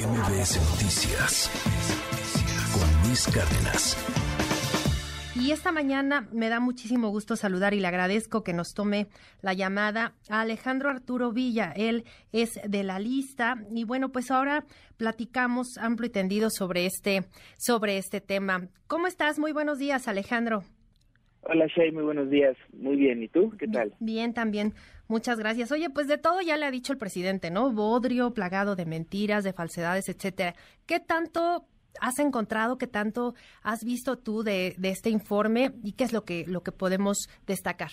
MBS Noticias con Luis Cárdenas. Y esta mañana me da muchísimo gusto saludar y le agradezco que nos tome la llamada a Alejandro Arturo Villa. Él es de la lista y bueno, pues ahora platicamos amplio y tendido sobre este sobre este tema. ¿Cómo estás? Muy buenos días, Alejandro. Hola Shay, muy buenos días. Muy bien, ¿y tú? ¿Qué tal? Bien, también. Muchas gracias. Oye, pues de todo ya le ha dicho el presidente, ¿no? Bodrio, plagado de mentiras, de falsedades, etcétera. ¿Qué tanto has encontrado, qué tanto has visto tú de, este informe y qué es lo que, lo que podemos destacar?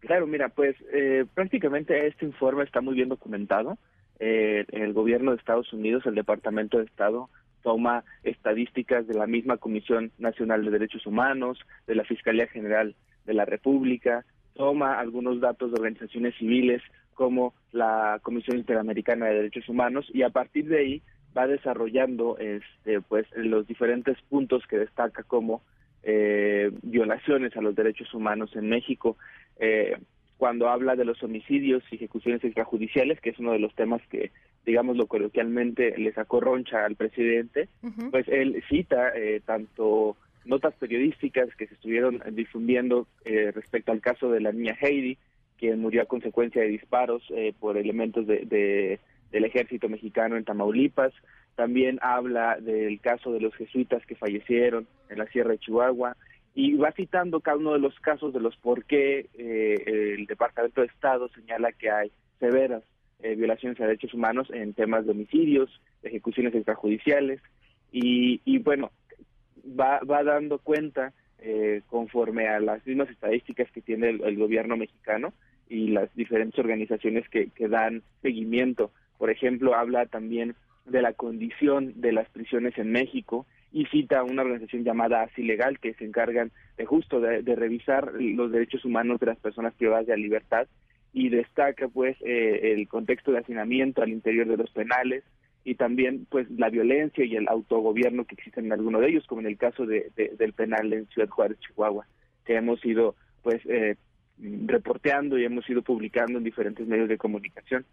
Claro, mira, pues eh, prácticamente este informe está muy bien documentado. Eh, el gobierno de Estados Unidos, el Departamento de Estado, toma estadísticas de la misma Comisión Nacional de Derechos Humanos, de la Fiscalía General de la República, toma algunos datos de organizaciones civiles como la Comisión Interamericana de Derechos Humanos y a partir de ahí va desarrollando este, pues los diferentes puntos que destaca como eh, violaciones a los derechos humanos en México. Eh, cuando habla de los homicidios y ejecuciones extrajudiciales, que es uno de los temas que, digámoslo coloquialmente, le sacó roncha al presidente, pues él cita eh, tanto notas periodísticas que se estuvieron difundiendo eh, respecto al caso de la niña Heidi, quien murió a consecuencia de disparos eh, por elementos de, del ejército mexicano en Tamaulipas. También habla del caso de los jesuitas que fallecieron en la Sierra de Chihuahua y va citando cada uno de los casos de los por qué eh, el Departamento de Estado señala que hay severas eh, violaciones a derechos humanos en temas de homicidios, ejecuciones extrajudiciales y, y bueno, va, va dando cuenta eh, conforme a las mismas estadísticas que tiene el, gobierno mexicano y las diferentes organizaciones que, dan seguimiento. Por ejemplo, habla también de la condición de las prisiones en México y cita una organización llamada Así Legal que se encargan de justo de, revisar los derechos humanos de las personas privadas de la libertad y destaca pues eh, el contexto de hacinamiento al interior de los penales y también pues la violencia y el autogobierno que existen en alguno de ellos como en el caso de, del penal en Ciudad Juárez Chihuahua que hemos ido pues eh, reporteando y hemos ido publicando en diferentes medios de comunicación.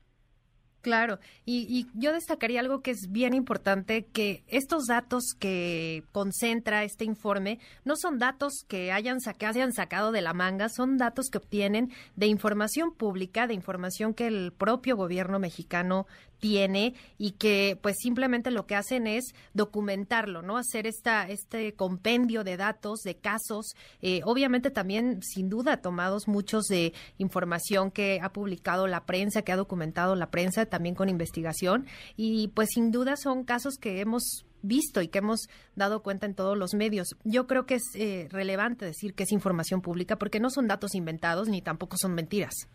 Claro, y, yo destacaría algo que es bien importante, que estos datos que concentra este informe no son datos que hayan, hayan sacado de la manga, son datos que obtienen de información pública, de información que el propio gobierno mexicano tiene y que pues simplemente lo que hacen es documentarlo, ¿no? Hacer esta, este compendio de datos, de casos, eh, obviamente también sin duda tomados muchos de información que ha publicado la prensa, que ha documentado la prensa también con investigación y pues sin duda son casos que hemos visto y que hemos dado cuenta en todos los medios. Yo creo que es eh, relevante decir que es información pública porque no son datos inventados ni tampoco son mentiras.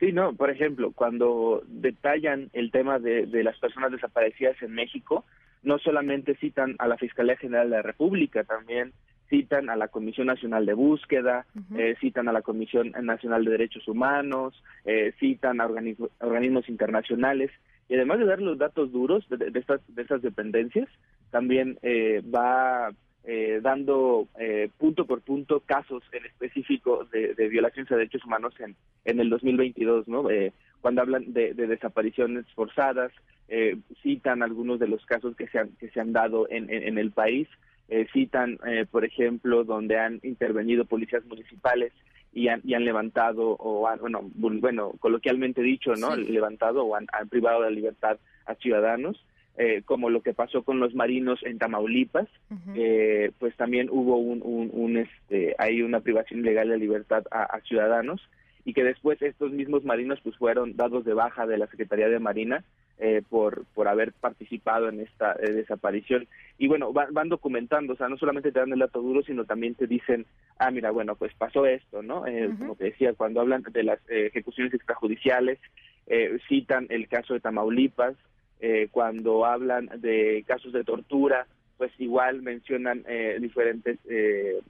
Sí, no, por ejemplo, cuando detallan el tema de, las personas desaparecidas en México, no solamente citan a la Fiscalía General de la República, también citan a la Comisión Nacional de Búsqueda, eh, citan a la Comisión Nacional de Derechos Humanos, eh, citan a organismos internacionales, y además de dar los datos duros de, estas, de estas dependencias, también eh, va eh, dando eh, punto por punto casos en específico de, violaciones a derechos humanos en, en el 2022, ¿no? Eh, cuando hablan de, desapariciones forzadas, citan algunos de los casos que se han, que se han dado en, en, el país, citan, por ejemplo, donde han intervenido policías municipales y han, y han levantado o han, bueno, bueno, coloquialmente dicho, ¿no? Levantado o han, han privado de la libertad a ciudadanos. Eh, como lo que pasó con los marinos en Tamaulipas, eh, pues también hubo un, un, este, hay una privación ilegal de libertad a, ciudadanos y que después estos mismos marinos pues fueron dados de baja de la Secretaría de Marina eh, por por haber participado en esta desaparición. Y bueno van, documentando o sea no solamente te dan el dato duro sino también te dicen ah mira bueno pues pasó esto no como te decía cuando hablan de las ejecuciones extrajudiciales citan el caso de Tamaulipas eh, cuando hablan de casos de tortura, pues igual mencionan eh, diferentes eh,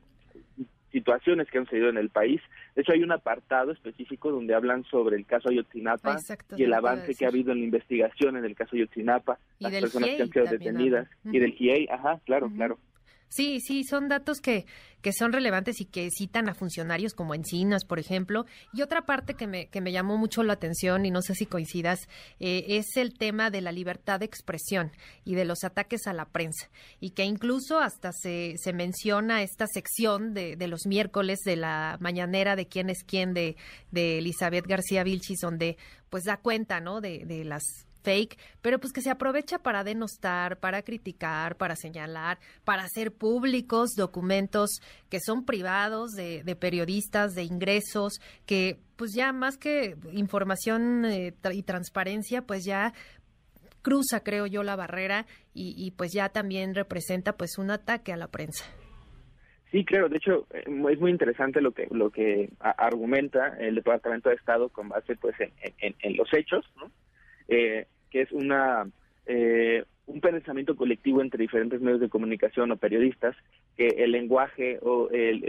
situaciones que han sucedido en el país. De hecho, hay un apartado específico donde hablan sobre el caso Ayotzinapa y el avance que ha habido en la investigación en el caso Ayotzinapa, las personas que han sido detenidas, y del GIEI, ajá, claro, claro. Sí, sí, son datos que, que son relevantes y que citan a funcionarios como Encinas, por ejemplo. Y otra parte que me, que me llamó mucho la atención, y no sé si coincidas, eh, es el tema de la libertad de expresión y de los ataques a la prensa. Y que incluso hasta se, se menciona esta sección de, de los miércoles de la mañanera de quién es quién de, de Elizabeth García Vilchis, donde pues da cuenta, ¿no? De, de las fake, pero pues que se aprovecha para denostar, para criticar, para señalar, para hacer públicos documentos que son privados de, periodistas, de ingresos, que pues ya más que información eh, y transparencia, pues ya cruza, creo yo, la barrera y, y pues ya también representa pues un ataque a la prensa. Sí, claro. De hecho, eh, es muy interesante lo que lo que argumenta el Departamento de Estado con base pues en, en los hechos, ¿no? Eh, que es una eh, un pensamiento colectivo entre diferentes medios de comunicación o periodistas, que el lenguaje o el,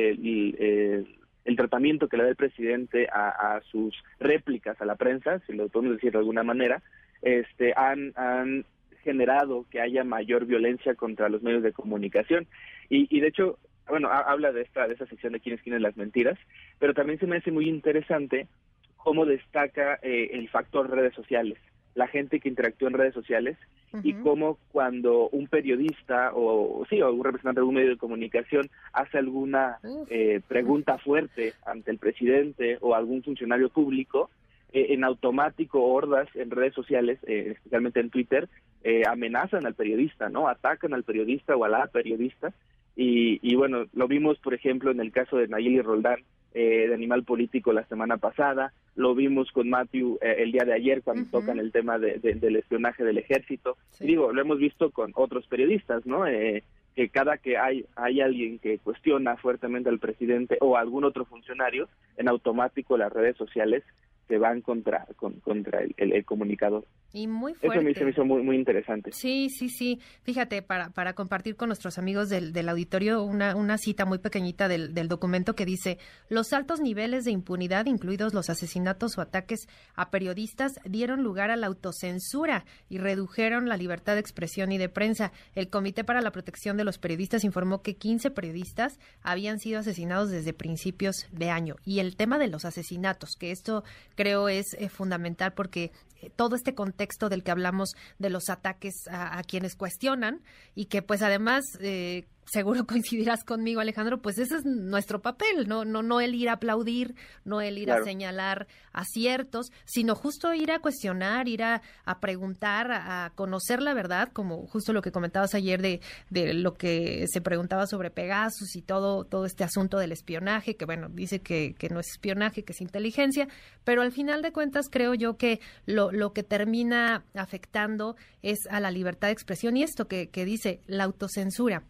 el, tratamiento que le da el presidente a, sus réplicas a la prensa, si lo podemos decir de alguna manera, este, han, han generado que haya mayor violencia contra los medios de comunicación. Y, y de hecho, bueno, habla de esta, de esa sección de quiénes quieren las mentiras, pero también se me hace muy interesante cómo destaca eh, el factor redes sociales la gente que interactúa en redes sociales y cómo cuando un periodista o sí o un representante de un medio de comunicación hace alguna eh, pregunta fuerte ante el presidente o algún funcionario público eh, en automático hordas en redes sociales eh, especialmente en Twitter amenazan al periodista no atacan al periodista o a la periodista. Y, y bueno lo vimos por ejemplo en el caso de Nayeli Roldán eh, de Animal Político la semana pasada, lo vimos con Matthew eh, el día de ayer cuando tocan el tema de, del espionaje del ejército. Digo, lo hemos visto con otros periodistas, ¿no? Eh, que cada que hay, hay alguien que cuestiona fuertemente al presidente o algún otro funcionario, en automático las redes sociales se van contra, contra el, el, comunicador. Y muy fuerte. Eso me, me, hizo muy, muy interesante. Sí, sí, sí. Fíjate, para, para compartir con nuestros amigos del, del auditorio una, una cita muy pequeñita del, del documento que dice, los altos niveles de impunidad, incluidos los asesinatos o ataques a periodistas, dieron lugar a la autocensura y redujeron la libertad de expresión y de prensa. El Comité para la Protección de los Periodistas informó que 15 periodistas habían sido asesinados desde principios de año. Y el tema de los asesinatos, que esto creo es eh, fundamental porque eh, todo este contexto del que hablamos de los ataques a, quienes cuestionan y que pues además eh, seguro coincidirás conmigo, Alejandro, pues ese es nuestro papel, no, no, no el ir a aplaudir, no el ir a señalar aciertos, sino justo ir a cuestionar, ir a, preguntar, a, conocer la verdad, como justo lo que comentabas ayer de, de lo que se preguntaba sobre Pegasus y todo, todo este asunto del espionaje, que bueno, dice que, que no es espionaje, que es inteligencia, pero al final de cuentas creo yo que lo, lo que termina afectando es a la libertad de expresión y esto que, que dice la autocensura.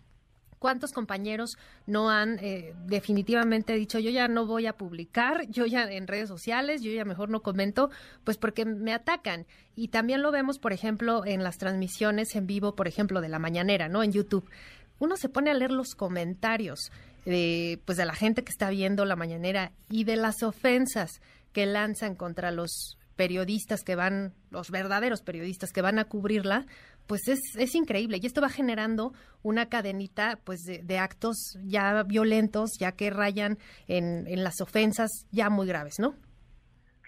¿Cuántos compañeros no han eh, definitivamente dicho yo ya no voy a publicar, yo ya en redes sociales, yo ya mejor no comento, pues porque me atacan? Y también lo vemos, por ejemplo, en las transmisiones en vivo, por ejemplo, de la mañanera, ¿no? En YouTube. Uno se pone a leer los comentarios de, pues, de la gente que está viendo la mañanera y de las ofensas que lanzan contra los periodistas que van, los verdaderos periodistas que van a cubrirla, pues es, es increíble y esto va generando una cadenita pues de, actos ya violentos, ya que rayan en, en, las ofensas ya muy graves, ¿no?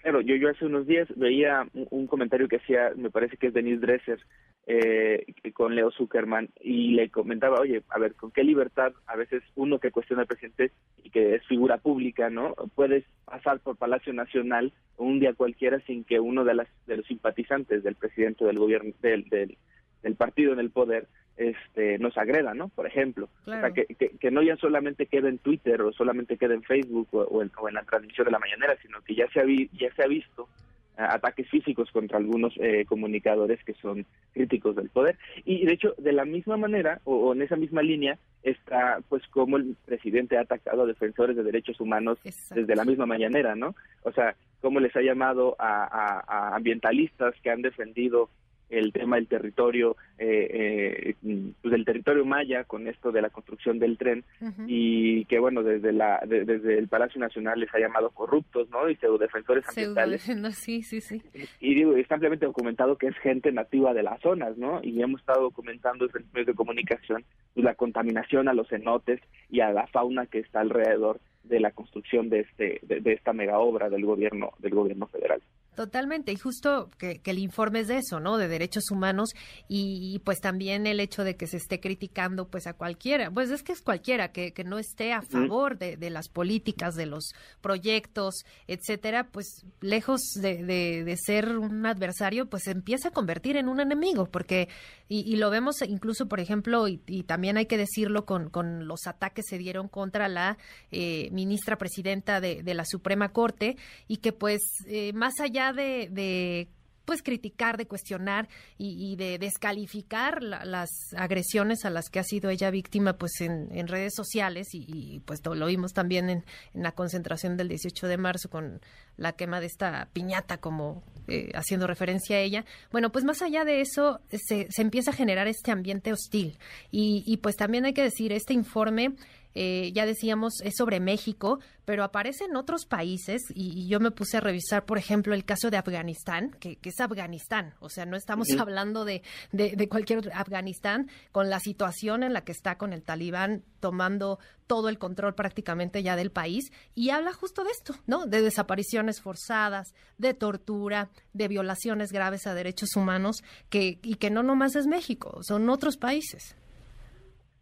Claro, yo, yo hace unos días veía un, comentario que hacía, me parece que es Denise Dresser, eh, con Leo Zuckerman y le comentaba, oye, a ver, ¿con qué libertad a veces uno que cuestiona al presidente y que es figura pública, ¿no? Puedes pasar por Palacio Nacional un día cualquiera sin que uno de, las, de los simpatizantes del presidente del gobierno, del, del, el partido en el poder este nos agreda, ¿no? Por ejemplo, o sea, que, que, no ya solamente quede en Twitter o solamente quede en Facebook o, en, o en, la transmisión de la mañanera, sino que ya se ha, ya se ha visto ataques físicos contra algunos eh, comunicadores que son críticos del poder. Y de hecho, de la misma manera, o, en esa misma línea, está pues como el presidente ha atacado a defensores de derechos humanos desde la misma mañanera, ¿no? O sea, cómo les ha llamado a ambientalistas que han defendido el tema del territorio, eh, eh, pues del territorio maya con esto de la construcción del tren y que bueno desde la desde el Palacio Nacional les ha llamado corruptos, ¿no? Y pseudodefensores ambientales. sí, sí, sí. Y digo, está ampliamente documentado que es gente nativa de las zonas, ¿no? Y hemos estado documentando en medios de comunicación pues, la contaminación a los cenotes y a la fauna que está alrededor de la construcción de este de esta mega obra del gobierno del gobierno federal. Totalmente, y justo que, el informe es de eso, ¿no? De derechos humanos y, pues también el hecho de que se esté criticando pues a cualquiera, pues es que es cualquiera que, que no esté a favor de, de, las políticas, de los proyectos, etcétera, pues lejos de, de, ser un adversario, pues se empieza a convertir en un enemigo, porque, y, lo vemos incluso, por ejemplo, y, también hay que decirlo con, con los ataques se dieron contra la eh, ministra presidenta de, la Suprema Corte y que pues eh, más allá de, pues criticar, de cuestionar y, de descalificar las agresiones a las que ha sido ella víctima pues en, redes sociales y, pues lo vimos también en, la concentración del 18 de marzo con la quema de esta piñata como eh, haciendo referencia a ella. Bueno, pues más allá de eso se, se empieza a generar este ambiente hostil y, y pues también hay que decir, este informe eh, ya decíamos, es sobre México, pero aparece en otros países y, yo me puse a revisar, por ejemplo, el caso de Afganistán, que, es Afganistán, o sea, no estamos hablando de, de, cualquier otro, Afganistán, con la situación en la que está con el talibán tomando todo el control prácticamente ya del país y habla justo de esto, ¿no? De desapariciones forzadas, de tortura, de violaciones graves a derechos humanos, que, y que no nomás es México, son otros países.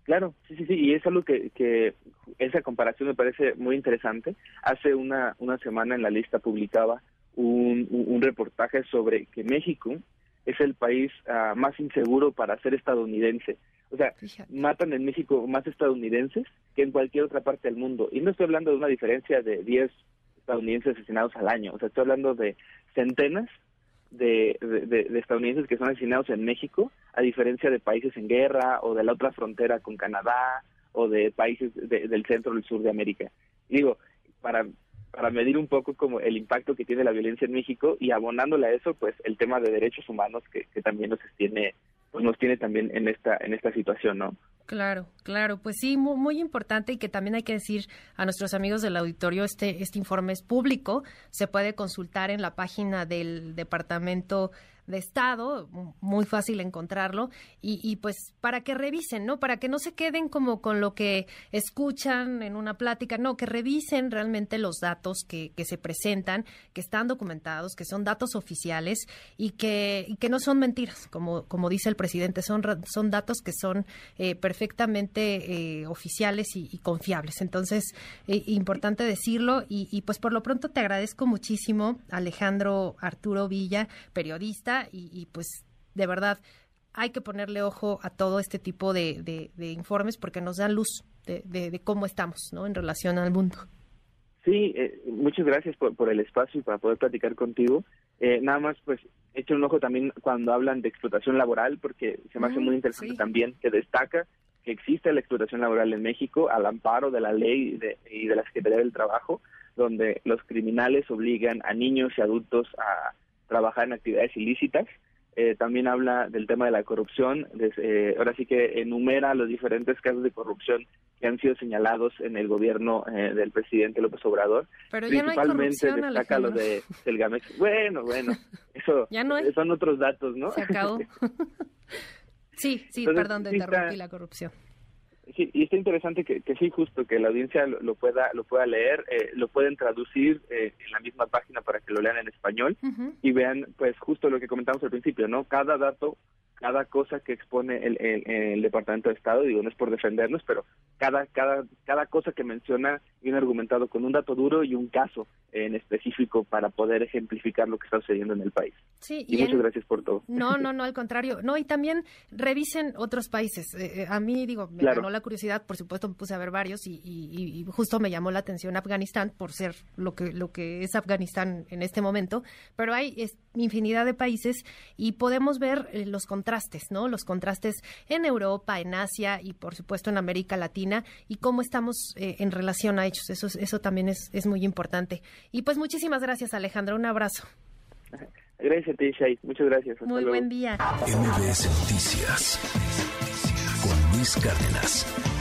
Claro, sí, sí, sí, y es algo que, que esa comparación me parece muy interesante. Hace una, una semana en la lista publicaba un, un, reportaje sobre que México es el país ah, más inseguro para ser estadounidense. O sea, matan en México más estadounidenses que en cualquier otra parte del mundo. Y no estoy hablando de una diferencia de 10 estadounidenses asesinados al año. O sea, estoy hablando de centenas de, de, estadounidenses que son asesinados en México, a diferencia de países en guerra o de la otra frontera con Canadá o de países del centro o del sur de América. digo, para, para medir un poco como el impacto que tiene la violencia en México y abonándole a eso, pues el tema de derechos humanos que, que también nos tiene, pues nos tiene también en esta, en esta situación, ¿no? Claro, claro, pues sí, muy, muy, importante y que también hay que decir a nuestros amigos del auditorio, este, este informe es público, se puede consultar en la página del Departamento de Estado, muy fácil encontrarlo, y, pues para que revisen, ¿no? Para que no se queden como con lo que escuchan en una plática, no, que revisen realmente los datos que, que se presentan, que están documentados, que son datos oficiales y que, que no son mentiras, como, como dice el presidente, son, son datos que son eh, perfectamente eh, oficiales y, confiables. Entonces, eh, importante decirlo, y, y pues por lo pronto te agradezco muchísimo, Alejandro Arturo Villa, periodista, y, pues de verdad hay que ponerle ojo a todo este tipo de, informes porque nos dan luz de, cómo estamos ¿no? en relación al mundo. Sí, eh, muchas gracias por, por, el espacio y para poder platicar contigo. Eh, nada más, pues, eche un ojo también cuando hablan de explotación laboral, porque se me hace mm, muy interesante también que destaca que existe la explotación laboral en México al amparo de la ley y de la Secretaría del Trabajo, donde los criminales obligan a niños y adultos a trabajar en actividades ilícitas. Eh, también habla del tema de la corrupción. Eh, ahora sí que enumera los diferentes casos de corrupción que han sido señalados en el gobierno eh, del presidente López Obrador. Pero ya Principalmente no hay destaca lo de del Gamex. Bueno, bueno, eso ya no son otros datos, ¿no? Se acabó. sí, sí, perdón de interrumpir la corrupción. Sí, y está interesante que, que sí, justo que la audiencia lo, pueda lo pueda leer, eh, lo pueden traducir eh, en la misma página para que lo lean en español y vean, pues, justo lo que comentamos al principio, ¿no? Cada dato cada cosa que expone el, el, Departamento de Estado, digo, no es por defendernos, pero cada, cada, cada cosa que menciona viene argumentado con un dato duro y un caso en específico para poder ejemplificar lo que está sucediendo en el país. Sí, y, muchas gracias por todo. No, no, no, al contrario. No, y también revisen otros países. Eh, eh, a mí, digo, me ganó la curiosidad, por supuesto, me puse a ver varios y, y, justo me llamó la atención Afganistán por ser lo que, lo que es Afganistán en este momento, pero hay infinidad de países y podemos ver eh, los contrastes, ¿no? Los contrastes en Europa, en Asia y por supuesto en América Latina y cómo estamos eh, en relación a hechos. Eso, eso también es, es muy importante. Y pues muchísimas gracias Alejandra, un abrazo. Gracias a ti. Muchas gracias. Muy buen día. MBS Noticias con Luis Cárdenas.